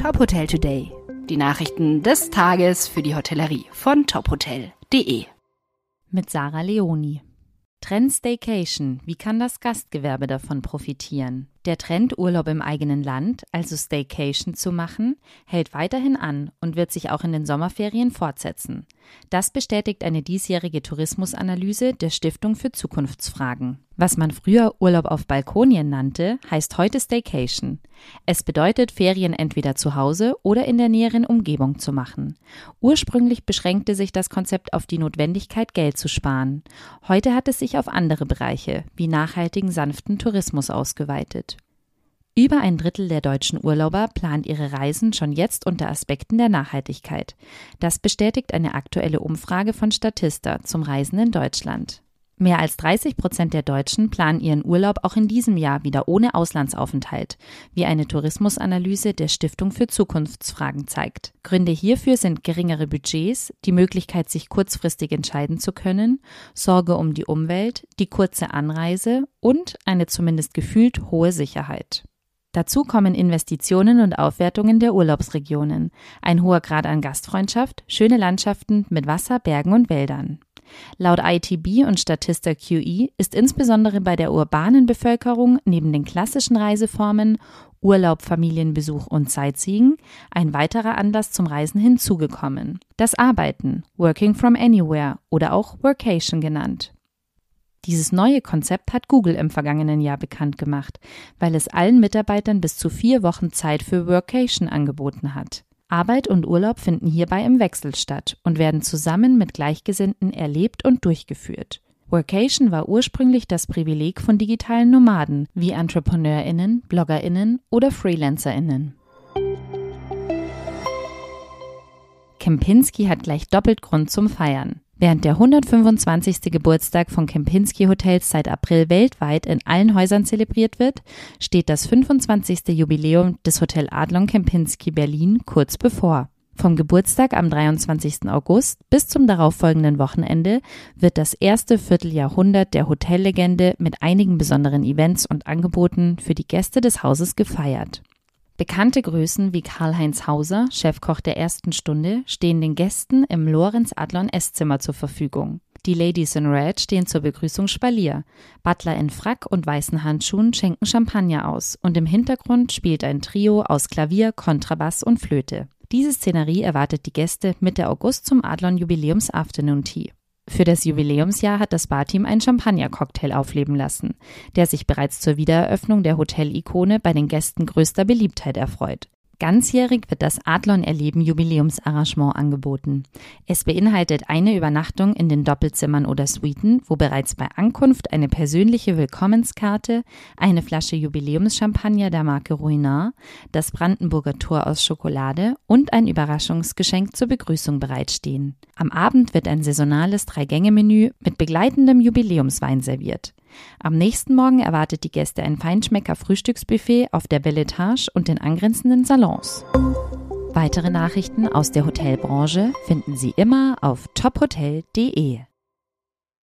Top Hotel Today. Die Nachrichten des Tages für die Hotellerie von tophotel.de. Mit Sarah Leoni. Trend Staycation. Wie kann das Gastgewerbe davon profitieren? Der Trend, Urlaub im eigenen Land, also Staycation zu machen, hält weiterhin an und wird sich auch in den Sommerferien fortsetzen. Das bestätigt eine diesjährige Tourismusanalyse der Stiftung für Zukunftsfragen. Was man früher Urlaub auf Balkonien nannte, heißt heute Staycation. Es bedeutet, Ferien entweder zu Hause oder in der näheren Umgebung zu machen. Ursprünglich beschränkte sich das Konzept auf die Notwendigkeit, Geld zu sparen. Heute hat es sich auf andere Bereiche, wie nachhaltigen sanften Tourismus ausgeweitet. Über ein Drittel der deutschen Urlauber plant ihre Reisen schon jetzt unter Aspekten der Nachhaltigkeit. Das bestätigt eine aktuelle Umfrage von Statista zum Reisen in Deutschland. Mehr als 30 Prozent der Deutschen planen ihren Urlaub auch in diesem Jahr wieder ohne Auslandsaufenthalt, wie eine Tourismusanalyse der Stiftung für Zukunftsfragen zeigt. Gründe hierfür sind geringere Budgets, die Möglichkeit, sich kurzfristig entscheiden zu können, Sorge um die Umwelt, die kurze Anreise und eine zumindest gefühlt hohe Sicherheit. Dazu kommen Investitionen und Aufwertungen der Urlaubsregionen, ein hoher Grad an Gastfreundschaft, schöne Landschaften mit Wasser, Bergen und Wäldern. Laut ITB und Statista QE ist insbesondere bei der urbanen Bevölkerung neben den klassischen Reiseformen Urlaub, Familienbesuch und Sightseeing ein weiterer Anlass zum Reisen hinzugekommen. Das Arbeiten, Working from Anywhere oder auch Workation genannt. Dieses neue Konzept hat Google im vergangenen Jahr bekannt gemacht, weil es allen Mitarbeitern bis zu vier Wochen Zeit für Workation angeboten hat. Arbeit und Urlaub finden hierbei im Wechsel statt und werden zusammen mit Gleichgesinnten erlebt und durchgeführt. Workation war ursprünglich das Privileg von digitalen Nomaden wie EntrepreneurInnen, BloggerInnen oder FreelancerInnen. Kempinski hat gleich doppelt Grund zum Feiern. Während der 125. Geburtstag von Kempinski Hotels seit April weltweit in allen Häusern zelebriert wird, steht das 25. Jubiläum des Hotel Adlon Kempinski Berlin kurz bevor. Vom Geburtstag am 23. August bis zum darauffolgenden Wochenende wird das erste Vierteljahrhundert der Hotellegende mit einigen besonderen Events und Angeboten für die Gäste des Hauses gefeiert. Bekannte Größen wie Karl-Heinz Hauser, Chefkoch der ersten Stunde, stehen den Gästen im Lorenz Adlon Esszimmer zur Verfügung. Die Ladies in Red stehen zur Begrüßung Spalier. Butler in Frack und weißen Handschuhen schenken Champagner aus und im Hintergrund spielt ein Trio aus Klavier, Kontrabass und Flöte. Diese Szenerie erwartet die Gäste Mitte August zum Adlon Jubiläums Afternoon Tea. Für das Jubiläumsjahr hat das Barteam einen Champagner-Cocktail aufleben lassen, der sich bereits zur Wiedereröffnung der Hotelikone bei den Gästen größter Beliebtheit erfreut. Ganzjährig wird das Adlon Erleben Jubiläumsarrangement angeboten. Es beinhaltet eine Übernachtung in den Doppelzimmern oder Suiten, wo bereits bei Ankunft eine persönliche Willkommenskarte, eine Flasche Jubiläumschampagner der Marke Ruinart, das Brandenburger Tor aus Schokolade und ein Überraschungsgeschenk zur Begrüßung bereitstehen. Am Abend wird ein saisonales Drei-Gänge-Menü mit begleitendem Jubiläumswein serviert. Am nächsten Morgen erwartet die Gäste ein Feinschmecker-Frühstücksbuffet auf der Belle Etage und den angrenzenden Salons. Weitere Nachrichten aus der Hotelbranche finden Sie immer auf tophotel.de.